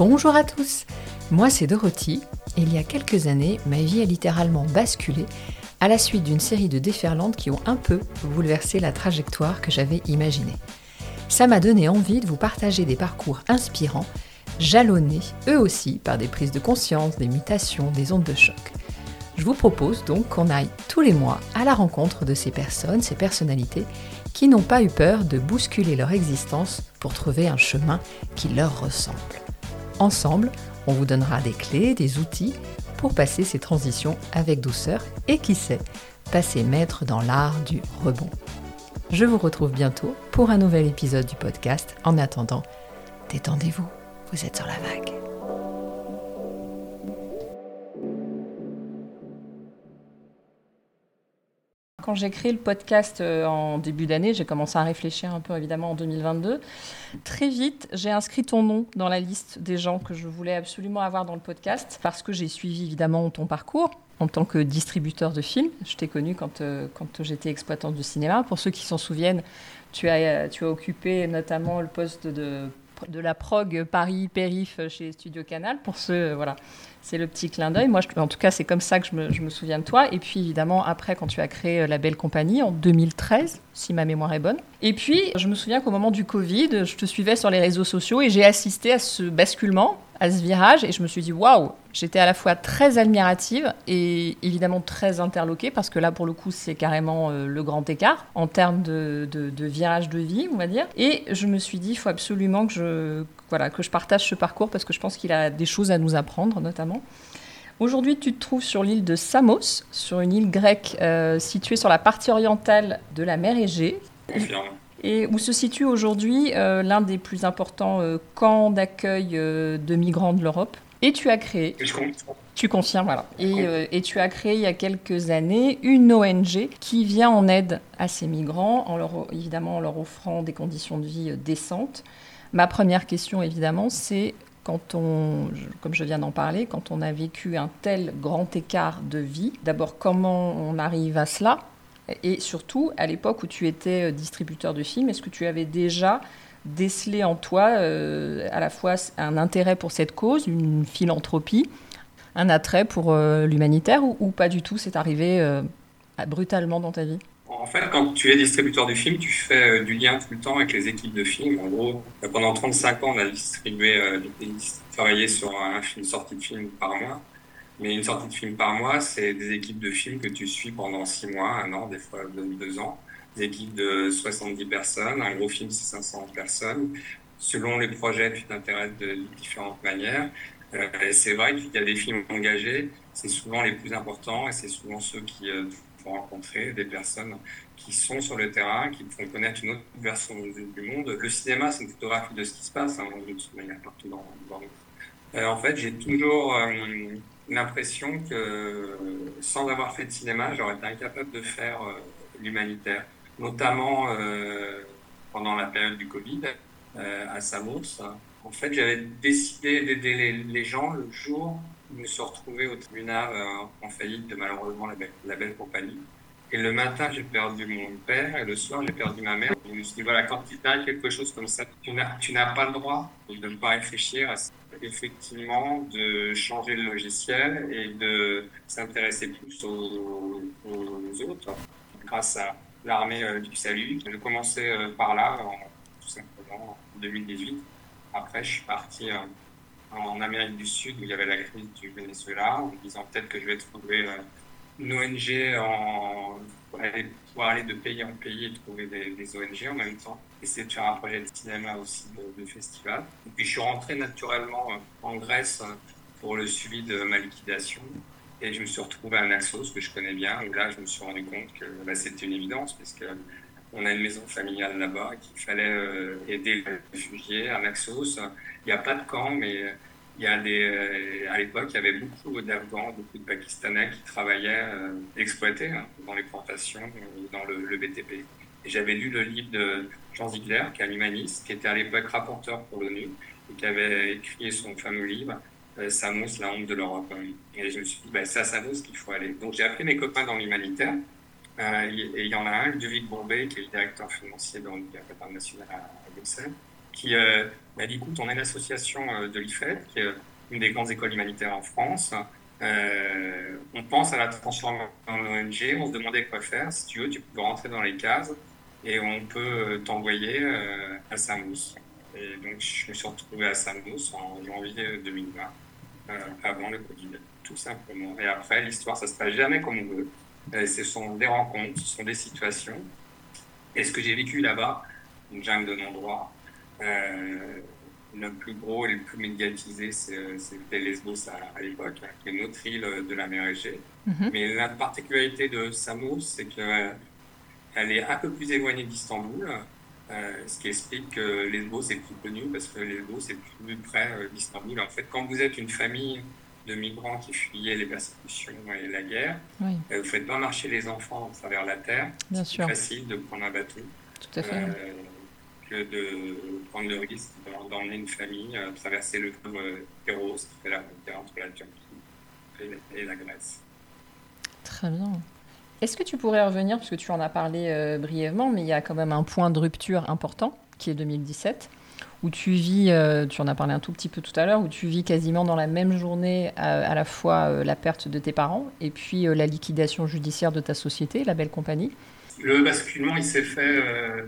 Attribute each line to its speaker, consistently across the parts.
Speaker 1: Bonjour à tous, moi c'est Dorothy et il y a quelques années, ma vie a littéralement basculé à la suite d'une série de déferlantes qui ont un peu bouleversé la trajectoire que j'avais imaginée. Ça m'a donné envie de vous partager des parcours inspirants, jalonnés eux aussi par des prises de conscience, des mutations, des ondes de choc. Je vous propose donc qu'on aille tous les mois à la rencontre de ces personnes, ces personnalités qui n'ont pas eu peur de bousculer leur existence pour trouver un chemin qui leur ressemble. Ensemble, on vous donnera des clés, des outils pour passer ces transitions avec douceur et qui sait, passer maître dans l'art du rebond. Je vous retrouve bientôt pour un nouvel épisode du podcast. En attendant, détendez-vous, vous êtes sur la vague. Quand j'ai créé le podcast euh, en début d'année, j'ai commencé à réfléchir un peu évidemment en 2022. Très vite, j'ai inscrit ton nom dans la liste des gens que je voulais absolument avoir dans le podcast parce que j'ai suivi évidemment ton parcours en tant que distributeur de films. Je t'ai connu quand, euh, quand j'étais exploitante de cinéma. Pour ceux qui s'en souviennent, tu as, tu as occupé notamment le poste de, de la prog Paris Périph chez Studio Canal. Pour ceux, voilà, c'est le petit clin d'œil. Moi, en tout cas, c'est comme ça que je me, je me, souviens de toi. Et puis, évidemment, après, quand tu as créé La Belle Compagnie en 2013, si ma mémoire est bonne. Et puis, je me souviens qu'au moment du Covid, je te suivais sur les réseaux sociaux et j'ai assisté à ce basculement à ce virage et je me suis dit waouh, j'étais à la fois très admirative et évidemment très interloquée parce que là pour le coup c'est carrément euh, le grand écart en termes de, de, virage de vie on va dire et je me suis dit il faut absolument que je voilà que je partage ce parcours parce que je pense qu'il a des choses à nous apprendre notamment. Aujourd'hui, tu te trouves sur l'île de Samos, sur une île grecque euh, située sur la partie orientale de la mer Égée.
Speaker 2: Confirme
Speaker 1: et où se situe aujourd'hui euh, l'un des plus importants euh, camps d'accueil euh, de migrants de l'Europe. Et tu as créé.
Speaker 2: Je
Speaker 1: tu confirmes, voilà. Et, et, tu as créé il y a quelques années une ONG qui vient en aide à ces migrants, en leur, évidemment en leur offrant des conditions de vie décentes. Ma première question, évidemment, c'est quand on, comme je viens d'en parler, quand on a vécu un tel grand écart de vie, d'abord comment on arrive à cela? Et surtout, à l'époque où tu étais euh, distributeur de films, est-ce que tu avais déjà décelé en toi euh, à la fois un intérêt pour cette cause, une philanthropie, un attrait pour euh, l'humanitaire ou, pas du tout C'est arrivé brutalement dans ta vie?
Speaker 2: En fait, quand tu es distributeur de films, tu fais du lien tout le temps avec les équipes de films. En gros, pendant 35 ans, on a distribué, travaillé sur un, une sortie de film par mois. Mais une sortie de film par mois, c'est des équipes de films que tu suis pendant six mois, un an, des fois deux ans. Des équipes de 70 personnes. Un gros film, c'est 500 personnes. Selon les projets, tu t'intéresses de différentes manières. Euh, c'est vrai qu'il y a des films engagés, c'est souvent les plus importants et c'est souvent ceux qui euh, rencontrer des personnes qui sont sur le terrain, qui font connaître une autre version du monde. Le cinéma, c'est une photographie de ce qui se passe, hein, de manière partout dans, dans euh, en fait, j'ai toujours euh, l'impression que sans avoir fait de cinéma, j'aurais été incapable de faire euh, l'humanitaire, notamment euh, pendant la période du Covid euh, à Samos. En fait, j'avais décidé d'aider les, gens le jour où je me suis retrouvé au tribunal en faillite de malheureusement la belle compagnie. Et le matin, j'ai perdu mon père et le soir, j'ai perdu ma mère. je me suis dit, voilà, quand il t'arrive quelque chose comme ça, tu n'as pas le droit de ne pas réfléchir à effectivement de changer le logiciel et de s'intéresser plus aux, autres grâce à l'armée euh, du salut. J'ai commencé euh, par là, en, tout simplement en 2018. Après, je suis parti euh, en Amérique du Sud où il y avait la crise du Venezuela en me disant peut-être que je vais trouver une ONG pour aller, de pays en pays et trouver des, ONG en même temps. Essayer de faire un projet de cinéma aussi de, festival. Et puis je suis rentré naturellement en Grèce pour le suivi de ma liquidation. Et je me suis retrouvé à Naxos, que je connais bien, où là je me suis rendu compte que bah, c'était une évidence, parce que on a une maison familiale là-bas, qu'il fallait euh, aider les réfugiés à Naxos. Il n'y a pas de camp, mais il y a des, euh, à l'époque, il y avait beaucoup d'Afghans, beaucoup de Pakistanais qui travaillaient, euh, exploités hein, dans les plantations, euh, dans le, BTP. J'avais lu le livre de Jean Ziegler, qui est un humaniste, qui était à l'époque rapporteur pour l'ONU, et qui avait écrit son fameux livre, Samos, la honte de l'Europe. Et je me suis dit, bah, c'est à qu'il faut aller. Donc j'ai appelé mes copains dans l'humanitaire, il y en a un, Ludovic Bombay, qui est le directeur financier dans le international à, à Bruxelles qui m'a dit écoute, on est l'association de l'IFED, qui est une des grandes écoles humanitaires en France. on pense à la transformer en ONG, on se demandait quoi faire. Si tu veux, tu peux rentrer dans les cases et on peut t'envoyer à Saint-Mousse. Et donc, je me suis retrouvé à Saint-Mousse en janvier 2020, avant le Covid tout simplement. Et après, l'histoire, ça se passe jamais comme on veut. Euh, ce sont des rencontres, ce sont des situations. Et ce que j'ai vécu là-bas, une jungle de non-droit, euh, le plus gros et le plus médiatisé, c'était Lesbos à, l'époque, qui est notre île de la mer Égée. Mhm. Mais la particularité de Samos, c'est qu'elle est un peu plus éloignée d'Istanbul, euh, ce qui explique que Lesbos est plus connu parce que Lesbos est plus près d'Istanbul. En fait, quand vous êtes une famille de migrants qui fuyaient les persécutions et la guerre. Oui. Euh, vous ne faites pas marcher les enfants à travers la terre. C'est facile de prendre un bateau.
Speaker 1: Tout à fait. Euh,
Speaker 2: de prendre le risque d'emmener une famille à traverser le fleuve Kéros, qui fait la frontière entre la Turquie et la Grèce.
Speaker 1: Très bien. Est-ce que tu pourrais revenir, parce que tu en as parlé euh, brièvement, mais il y a quand même un point de rupture important, qui est 2017 où tu vis, euh, tu en as parlé un tout petit peu tout à l'heure, où tu vis quasiment dans la même journée à, la fois euh, la perte de tes parents et puis euh, la liquidation judiciaire de ta société, la belle compagnie
Speaker 2: Le basculement, il s'est fait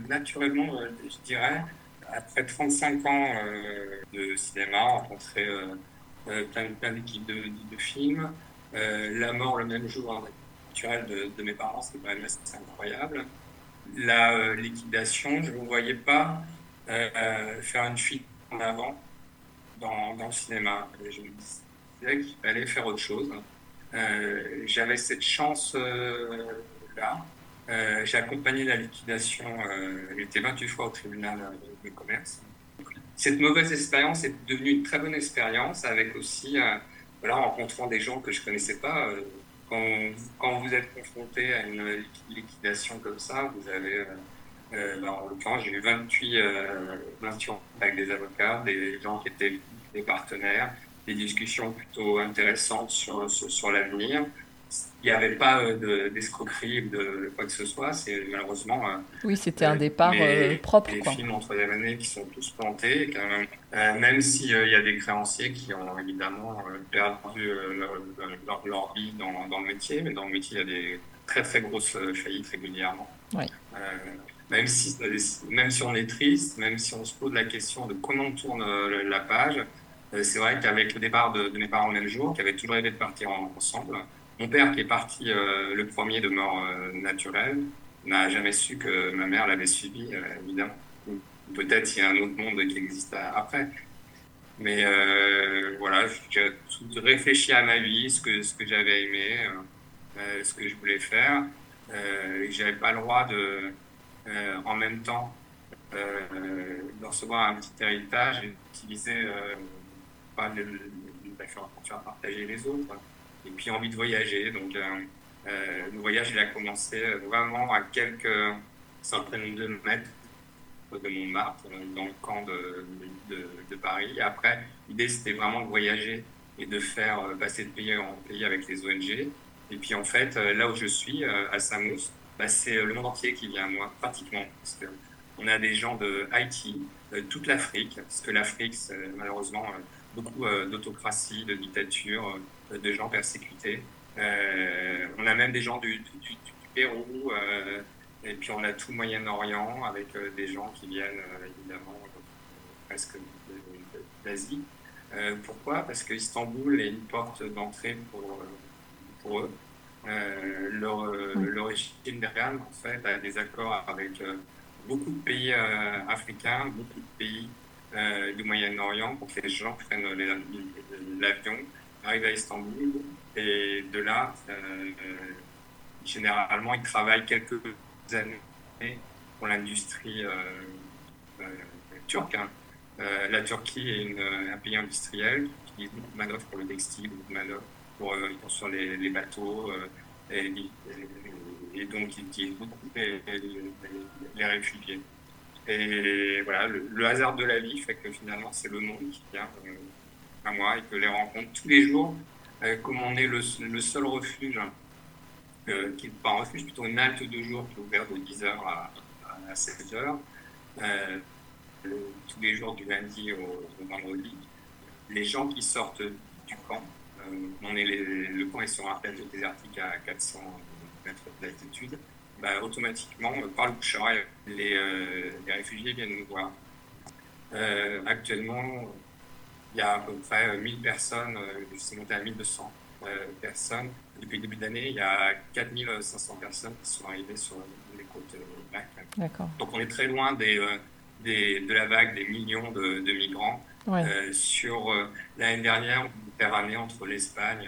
Speaker 2: naturellement, je dirais, après 35 ans de cinéma, rencontrer plein, plein d'équipes de, de, films, la mort le même jour naturel de, de mes parents, c'est quand même assez incroyable. La liquidation, je ne voyais pas euh, faire une fuite en avant dans, le cinéma. je me disais qu'il fallait faire autre chose. Euh, j'avais cette chance-là. Euh, j'ai accompagné la liquidation, elle était 28 fois au tribunal de commerce. Cette mauvaise expérience est devenue une très bonne expérience avec aussi, voilà, en rencontrant des gens que je ne connaissais pas. Quand, quand, vous êtes confronté à une liquidation comme ça, vous avez euh, bah, en l'occurrence, j'ai eu 28, euh, avec des avocats, des gens qui étaient des partenaires, des discussions plutôt intéressantes sur, l'avenir. Il n'y avait pas euh, d'escroquerie ou de quoi que ce soit. C'est malheureusement. Euh,
Speaker 1: oui, c'était un départ propre.
Speaker 2: Les films en troisième année qui sont tous plantés, quand même, même s'il y a des créanciers qui ont évidemment perdu leur, leur, vie dans, dans, le métier, mais dans le métier, il y a des très très grosses faillites régulièrement.
Speaker 1: Oui
Speaker 2: même si, même si on est triste, même si on se pose la question de comment on tourne euh, la page, euh, c'est vrai qu'avec le départ de, mes parents le même jour, qui avaient toujours rêvé de partir ensemble, mon père qui est parti euh, le premier de mort naturelle, n'a jamais su que ma mère l'avait suivi, évidemment. Peut-être il y a un autre monde qui existe après. Mais voilà, j'ai réfléchi à ma vie, ce que, j'avais aimé, ce que je voulais faire. Euh, j'avais pas le droit de, euh, en même temps euh, de recevoir un petit héritage et d'utiliser euh, pas le, faire partager les autres et puis envie de voyager. Donc, le voyage, il a commencé vraiment à quelques centaines de mètres de Montmartre, dans le camp de, Paris. après, l'idée, c'était vraiment de voyager et de faire passer de pays en pays avec les ONG. Et puis, en fait, là où je suis, à Samos, bah, c'est euh, le monde entier qui vient à moi, pratiquement. Parce que on a des gens de Haïti, de toute l'Afrique, parce que l'Afrique, malheureusement euh, beaucoup euh, d'autocratie, de dictature, de gens persécutés. on a même des gens du, Pérou, et puis on a tout le Moyen-Orient avec des gens qui viennent évidemment presque d'Asie. pourquoi? Parce que Istanbul est une porte d'entrée pour, pour eux. Euh, L'origine derrière, en fait, a des accords avec euh, beaucoup de pays euh, africains, beaucoup de pays euh, du Moyen-Orient pour que les gens prennent l'avion, arrivent à Istanbul et de là, généralement, ils travaillent quelques années pour l'industrie turque. Hein. la Turquie est un pays industriel qui beaucoup manœuvres pour le textile, beaucoup manœuvres pour euh, sur les, bateaux euh, et, donc qui beaucoup les, les, réfugiés. Et voilà, le, hasard de la vie fait que finalement c'est le monde qui vient euh, à moi et que les rencontres tous les jours, comme on est le, seul refuge, qui n'est pas un refuge, plutôt une halte de jour qui est ouverte de 10h à, à 16h, tous les jours du lundi au, vendredi. Les gens qui sortent du camp, on est le camp est sur un plateau désertique à 400 mètres d'altitude, bah, automatiquement, par le bouche les, les réfugiés viennent nous voir. actuellement, il y a à peu près 1000 personnes, c'est monté à 1200 personnes. Depuis le début de l'année, il y a 4500 personnes qui sont arrivées sur les côtes D'accord. Donc on est très loin des, euh, des, de la vague des millions de, de migrants. Euh, sur euh, l'année dernière, Méditerranée, entre l'Espagne,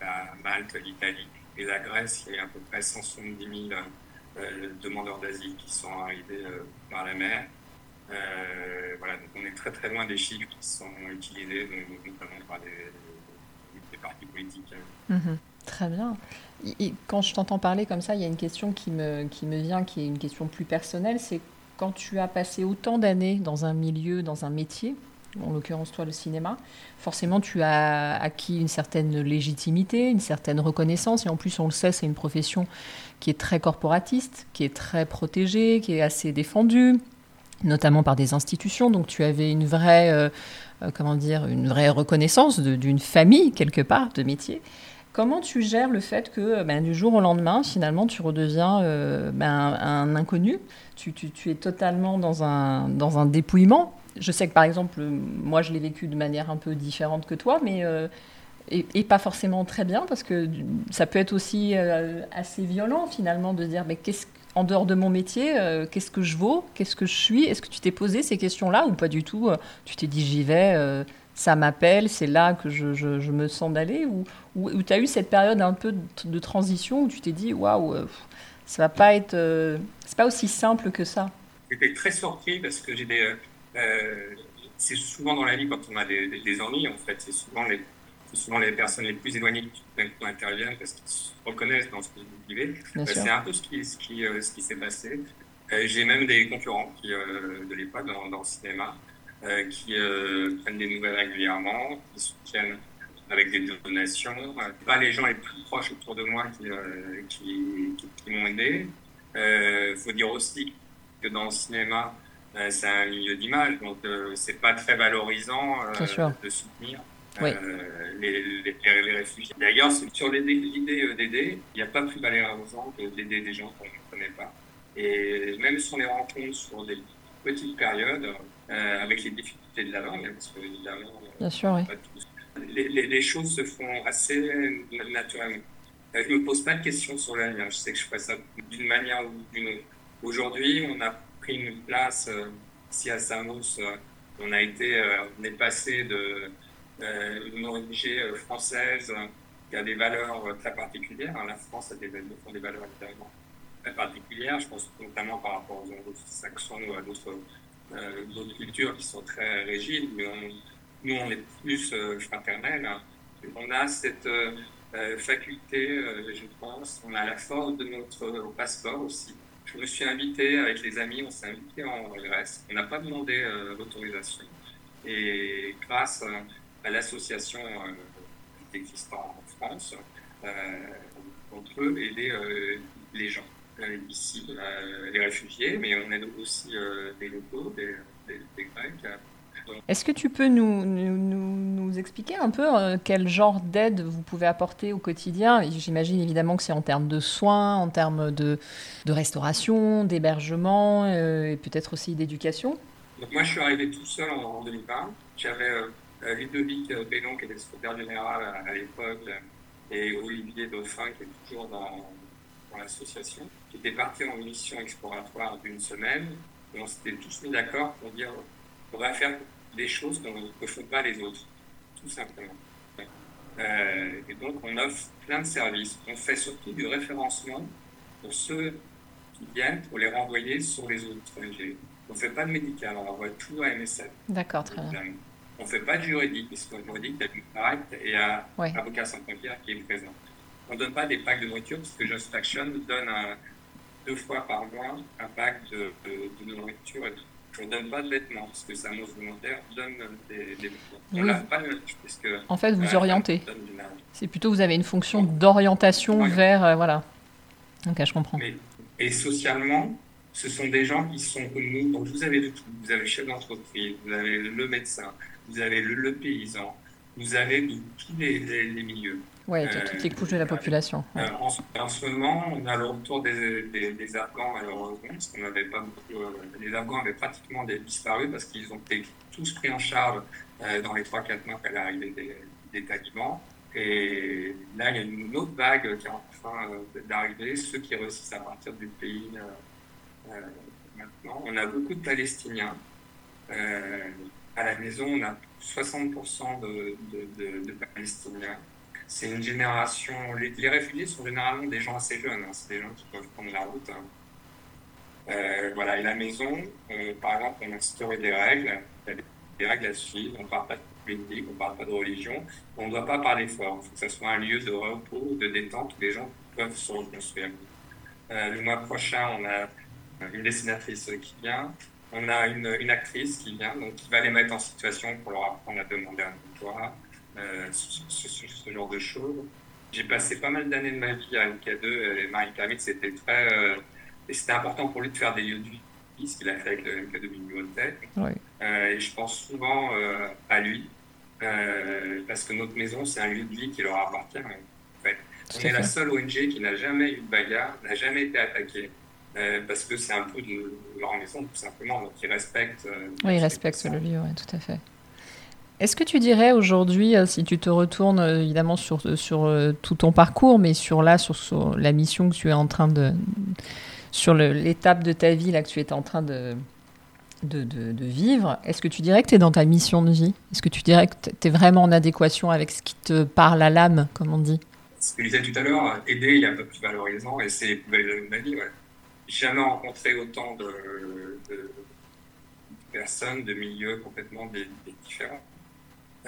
Speaker 2: la Malte, l'Italie et la Grèce, il y a à peu près 170 000 demandeurs d'asile qui sont arrivés par la mer. voilà, donc on est très très loin des chiffres qui sont utilisés, notamment par des, partis politiques.
Speaker 1: Mm-hmm. Très bien. Et quand je t'entends parler comme ça, il y a une question qui me, qui me vient, qui est une question plus personnelle, c'est quand tu as passé autant d'années dans un milieu, dans un métier, en l'occurrence toi le cinéma, forcément tu as acquis une certaine légitimité, une certaine reconnaissance, et en plus on le sait, c'est une profession qui est très corporatiste, qui est très protégée, qui est assez défendue, notamment par des institutions, donc tu avais une vraie, euh, euh, comment dire, une vraie reconnaissance d'une famille quelque part de métier. Comment tu gères le fait que ben, du jour au lendemain, finalement, tu redeviens euh, ben, un inconnu? Tu, es totalement dans un, dans un dépouillement. Je sais que, par exemple, moi, je l'ai vécu de manière un peu différente que toi, mais... Euh, et, pas forcément très bien, parce que ça peut être aussi euh, assez violent, finalement, de dire, mais qu'est-ce en dehors de mon métier, qu'est-ce que je vaux, qu'est-ce que je suis Est-ce que tu t'es posé ces questions-là ou pas du tout Tu t'es dit j'y vais, ça m'appelle, c'est là que je, me sens d'aller Ou, ou, tu as eu cette période un peu de, transition où tu t'es dit, waouh, euh, ça va pas être. Euh, c'est pas aussi simple que ça?
Speaker 2: J'étais très surpris parce que j'ai des. Euh, c'est souvent dans la vie quand on a des, des, ennuis, en fait, c'est souvent les. souvent les personnes les plus éloignées qui interviennent parce qu'ils se reconnaissent dans ce qu'ils vivent. c'est un peu ce qui, ce qui, ce qui s'est passé. j'ai même des concurrents qui, de l'époque dans, dans, le cinéma euh, qui euh, prennent des nouvelles régulièrement, qui soutiennent avec des donations. Pas les gens les plus proches autour de moi qui, euh, qui, qui, m'ont aidé. Il faut dire aussi que dans le cinéma, c'est un milieu d'image, donc c'est pas très valorisant de soutenir. les, les, les, réfugiés. D'ailleurs, sur l'idée d'aider, il n'y a pas plus valorisant que d'aider des gens qu'on ne connaît pas. Et même si on les rencontre sur des petites périodes, euh, avec les difficultés de la langue, parce que évidemment,
Speaker 1: Bien sûr, oui.
Speaker 2: les, les, les, choses se font assez naturellement. Euh, je ne me pose pas de questions sur l'avenir. Je sais que je ferai ça d'une manière ou d'une autre. Aujourd'hui, on a une place euh, ici à Samos. on a été, on est passé de une ONG française qui a des valeurs très particulières. La France a des, valeurs évidemment très particulières. Je pense notamment par rapport aux anglo-saxons ou à d'autres euh, cultures qui sont très rigides, mais nous, on est plus euh, fraternels. Hein. On a cette euh, faculté, je pense, on a la force de notre passeport aussi. Je me suis invité avec les amis, on s'est invité en Grèce. On n'a pas demandé l'autorisation. Et grâce à l'association qui existe en France, on peut aider les gens ici euh, les réfugiés, mais on aide aussi euh, des locaux, des, Grecs.
Speaker 1: Est-ce que tu peux nous, expliquer un peu euh, quel genre d'aide vous pouvez apporter au quotidien? J'imagine évidemment que c'est en termes de soins, en termes de, restauration, d'hébergement et peut-être aussi d'éducation.
Speaker 2: Moi, je suis arrivé tout seul en, 2020. J'avais Ludovic Bellon, qui était secrétaire général à, l'époque, et Olivier Dauphin, qui est toujours dans, dans l'association, qui était parti en mission exploratoire d'une semaine. Et on s'était tous mis d'accord pour dire on va faire des choses qu'on ne font pas les autres, tout simplement. Euh, et donc, on offre plein de services. On fait surtout du référencement pour ceux qui viennent, pour les renvoyer sur les autres ONG. On ne fait pas de médical, on envoie tout à MSF.
Speaker 1: D'accord, très bien.
Speaker 2: On ne fait pas de juridique, parce qu'en juridique, il y a et à ouais. Avocat sans frontières qui est présent. On ne donne pas des packs de nourriture parce que Just Action donne deux fois par mois un pack de, nourriture. Et on ne donne pas de vêtements parce que ça volontaire donne des, des vêtements. pas
Speaker 1: parce que, en fait, vous orientez. C'est plutôt vous avez une fonction d'orientation vers. Euh, voilà. Donc, je comprends.
Speaker 2: et socialement, ce sont des gens qui sont comme nous. Donc vous avez de tout. Vous avez le chef d'entreprise, vous avez le médecin, vous avez le, paysan, vous avez de tous les, milieux.
Speaker 1: Oui, de toutes les couches de la population.
Speaker 2: en, ce moment, on a le retour des, des, Afghans, malheureusement, parce qu'on n'avait pas beaucoup. les Afghans avaient pratiquement disparu parce qu'ils ont été tous pris en charge dans les 3-4 mois qu'à l'arrivée des, des talibans. Et là, il y a une autre vague qui est en train euh, d'arriver, ceux qui réussissent à partir du pays euh, euh, maintenant. On a beaucoup de Palestiniens. à la maison, on a 60% de, de, Palestiniens. C'est une génération. Les, réfugiés sont généralement des gens assez jeunes. Hein. c'est des gens qui peuvent prendre la route. Hein. voilà, et la maison, par exemple, on a instauré des règles, des règles à suivre. On ne parle pas politique, on ne parle pas de religion. On ne doit pas parler fort. Il faut que ce soit un lieu de repos, de détente où les gens peuvent se reconstruire. Euh, le mois prochain, on a une dessinatrice qui vient. On a une, une, actrice qui vient, donc qui va les mettre en situation pour leur apprendre à demander un emploi, euh, ce, genre de choses. J'ai passé pas mal d'années de ma vie à MK2 et Marie Kermit, c'était très. Euh, et c'était important pour lui de faire des lieux de vie, ce qu'il a fait avec le MK2 Bibliothèque. Oui. Euh, et je pense souvent à lui. Euh, parce que notre maison, c'est un lieu de vie qui leur appartient. En fait. On est la seule ONG qui n'a jamais eu de bagarre, n'a jamais été attaquée. Euh, parce que c'est un peu de leur maison, tout simplement. Donc, ils respectent. Euh,
Speaker 1: oui, ils respectent le lieu, oui, tout à fait. Est-ce que tu dirais aujourd'hui, si tu te retournes évidemment sur, sur tout ton parcours, mais sur là, sur, la mission que tu es en train de. sur l'étape de ta vie là, que tu es en train de, de, de, vivre, est-ce que tu dirais que tu es dans ta mission de vie? Est-ce que tu dirais que tu es vraiment en adéquation avec ce qui te parle à l'âme, comme on dit?
Speaker 2: Ce que je disais tout à l'heure, aider, il y a peu plus valorisant et c'est de ma vie. Ouais. Jamais rencontré autant de, personnes, de milieux complètement différents.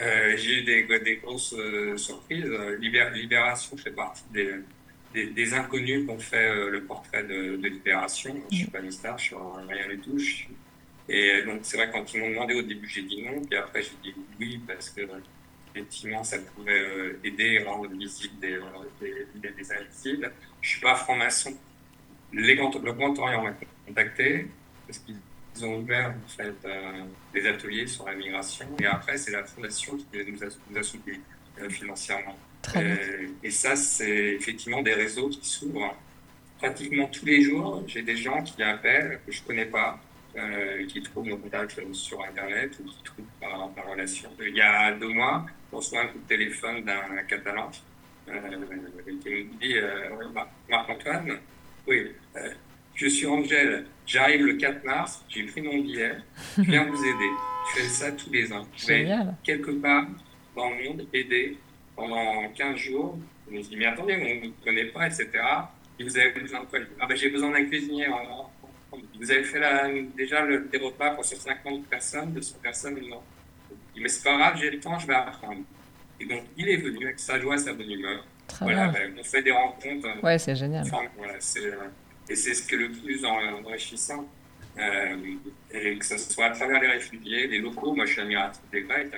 Speaker 2: Euh, j'ai eu des, des grosses euh, surprises. Libération fait partie des, des, inconnus qui ont fait euh, le portrait de, Libération. Je ne suis pas une star, je suis rien du tout. Je et donc, c'est vrai, quand ils m'ont demandé au début, j'ai dit non. Puis après, j'ai dit oui, parce que effectivement, ça pouvait euh, aider à rendre visible euh, des, des, des Je ne suis pas franc-maçon. Le Grand Orient m'a contacté parce qu'ils ont ouvert en fait, euh, des ateliers sur la migration. Et après, c'est la fondation qui nous a, nous a soutenus financièrement. et ça, c'est effectivement des réseaux qui s'ouvrent pratiquement tous les jours. J'ai des gens qui appellent que je ne connais pas euh, qui trouvent nos contacts sur Internet ou qui trouvent par, relation. Il y a deux mois, on reçoit un coup de téléphone d'un Catalan euh, qui me dit euh, Marc-Antoine, oui, euh, je suis Angèle, j'arrive le 4 mars, j'ai pris mon billet, je viens vous aider. Je fais ça tous les ans. Je vais quelque part dans le monde aider pendant 15 jours. Je me dis, mais attendez, on ne me connaît pas, etc. Et vous avez besoin de quoi? Ah ben, J'ai besoin d'un cuisinier vous avez fait déjà le, des repas pour 150 personnes, 200 personnes, non. Il dit, mais c'est pas grave, j'ai le temps, je vais apprendre. Et donc, il est venu avec sa joie, sa bonne humeur. voilà, ben, on fait des rencontres.
Speaker 1: Euh, ouais, c'est génial.
Speaker 2: voilà, euh, et c'est ce qui est le plus enrichissant. Euh, et que ce soit à travers les réfugiés, les locaux, moi je suis admiratif des Grecs,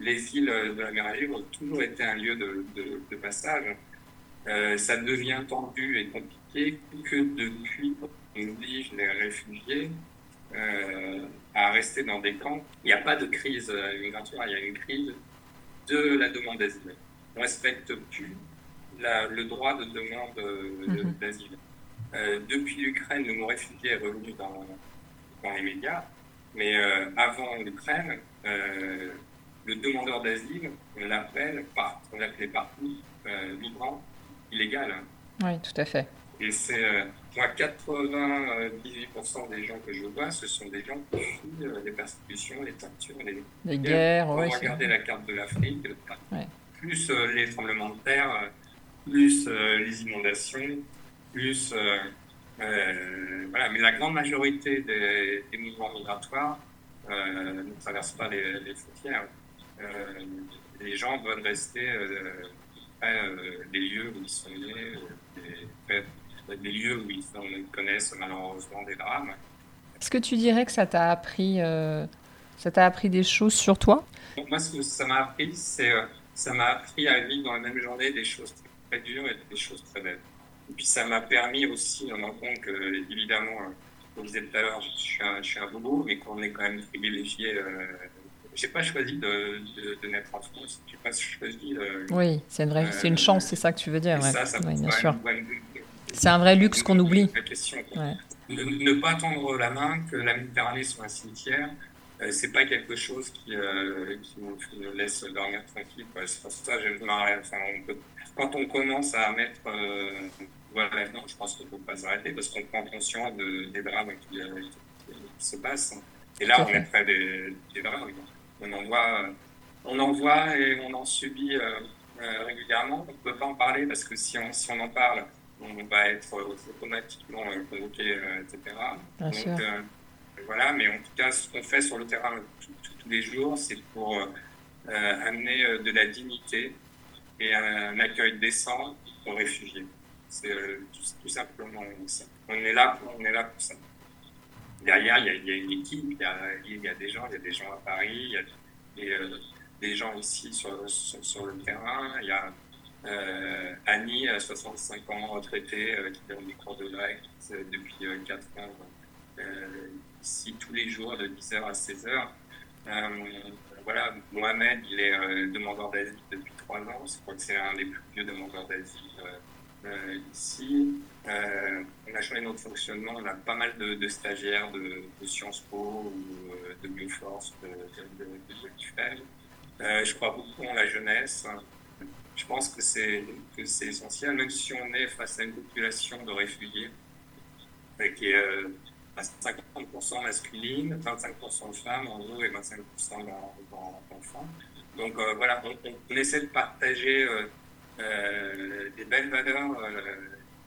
Speaker 2: les îles de la mer Égée ont toujours été un lieu de, de, passage. ça devient tendu et compliqué que depuis oblige les réfugiés euh, à rester dans des camps. Il n'y a pas de crise migratoire, il y a une crise de la demande d'asile. On ne respecte plus le droit de demande mhm. d'asile. Euh, depuis l'Ukraine, le mot réfugié est revenu dans, dans les médias, mais euh, avant l'Ukraine, le demandeur d'asile, on l'appelle, on l'appelait partout migrant illégal.
Speaker 1: Oui, tout à fait.
Speaker 2: Et c'est, euh, moi, 98% des gens que je vois, ce sont des gens qui fuient euh, les persécutions, les tortures, les,
Speaker 1: les guerres.
Speaker 2: Ouais, regardez la carte de l'Afrique, plus euh, les tremblements de terre, plus les inondations, plus. voilà, mais la grande majorité des, mouvements migratoires ne traversent pas les, les frontières. les gens veulent rester près des lieux où ils sont nés, des lieux où ils connaissent malheureusement des drames.
Speaker 1: Est-ce que tu dirais que ça t'a appris, euh, ça t'a appris des choses sur toi?
Speaker 2: Moi, ce que ça m'a appris, c'est euh, ça m'a appris à vivre dans la même journée des choses très dures et des choses très belles. Et puis ça m'a permis aussi, on en compte que évidemment on disait tout à l'heure, je suis un, je suis un bobo, mais qu'on est quand même privilégié. Euh, j'ai pas choisi de, de, de, naître en France. J'ai pas choisi. De,
Speaker 1: oui, c'est une, vraie, c'est une chance, c'est ça que tu veux dire. Ouais. Ça, ça oui, bien sûr. C'est un vrai luxe qu'on oublie.
Speaker 2: Question, ouais. ne, pas tendre la main, que la Méditerranée soit un cimetière, euh, c'est pas quelque chose qui, euh, qui, nous, laisse dormir tranquille. C'est pour ça que je enfin, on peut, quand on commence à mettre euh, voilà, non, je pense qu'il ne faut pas s'arrêter parce qu'on prend conscience de, des drames qui, euh, qui, se passent. Et là, on est près des, des, drames. On en voit, on en voit et on en subit euh, régulièrement. On ne peut pas en parler parce que si on, si on en parle, on va être automatiquement convoqué, etc.
Speaker 1: Bien Donc, sûr
Speaker 2: voilà, mais en tout cas, ce qu'on fait sur le terrain tous les jours, c'est pour euh, amener euh, de la dignité et un, accueil décent aux réfugiés. C'est euh, tout, simplement ça. On est là, on est là pour ça. Derrière, il y a, une équipe, il y a, il y a, des gens, il y a des gens à Paris, il y a des, des gens ici sur, sur, le terrain. Il y a euh, Annie, 65 ans, retraitée, qui donne des cours de grec depuis 4 ans ici tous les jours de 10h à 16h. Euh, voilà, Mohamed, il est euh, demandeur d'asile depuis trois ans. Je crois que c'est un des plus vieux demandeurs d'asile euh, ici. on a changé notre fonctionnement. On a pas mal de, stagiaires de, Sciences Po ou de Bioforce, de, de, de, je crois beaucoup en la jeunesse. Je pense que c'est essentiel, même si on est face à une population de réfugiés qui est 50% masculine, 25% de femmes en gros et 25% d'enfants. Donc euh, voilà, on, essaie de partager euh, euh, des belles valeurs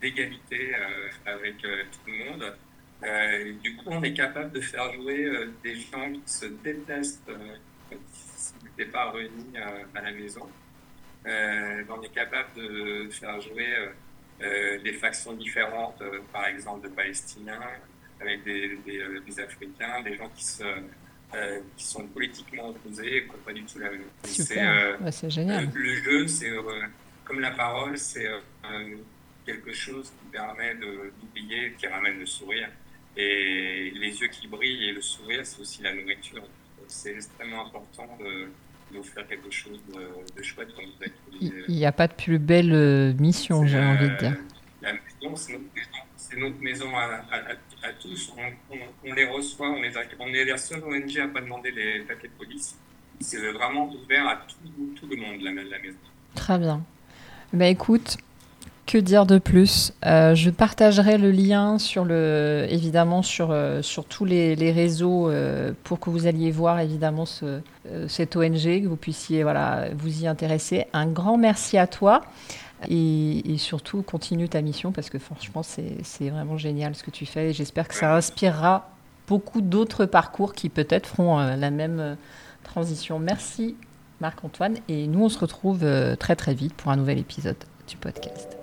Speaker 2: d'égalité avec tout le monde. du coup, on est capable de faire jouer des gens qui se détestent s'ils n'étaient pas réunis à la maison. on est capable de faire jouer des factions différentes, par exemple de Palestiniens, avec des, euh, des, Africains, des gens qui, se, euh, qui sont politiquement opposés qui n'ont pas du tout la même.
Speaker 1: Euh, c'est génial.
Speaker 2: Le, jeu, c'est comme la parole, c'est quelque chose qui permet d'oublier, qui ramène le sourire. Et les yeux qui brillent et le sourire, c'est aussi la nourriture. C'est extrêmement important de, d'offrir quelque chose de, chouette vous
Speaker 1: Il n'y a pas de plus belle mission, j'ai envie de dire.
Speaker 2: La maison, c'est notre maison, c'est notre maison à, à, à tous. On, les reçoit, on, les on est la seule ONG à pas demander les papiers de police. C'est vraiment ouvert à tout, tout le monde, la, la, maison.
Speaker 1: Très bien. Bah écoute, que dire de plus? Euh, Je partagerai le lien sur le, évidemment sur, euh, sur tous les, les réseaux euh, pour que vous alliez voir évidemment ce, cette ONG, que vous puissiez voilà, vous y intéresser. Un grand merci à toi. Et, surtout, continue ta mission parce que franchement, c'est vraiment génial ce que tu fais. Et j'espère que ça inspirera beaucoup d'autres parcours qui peut-être feront la même transition. Merci Marc-Antoine. Et nous, on se retrouve euh, très très vite pour un nouvel épisode du podcast.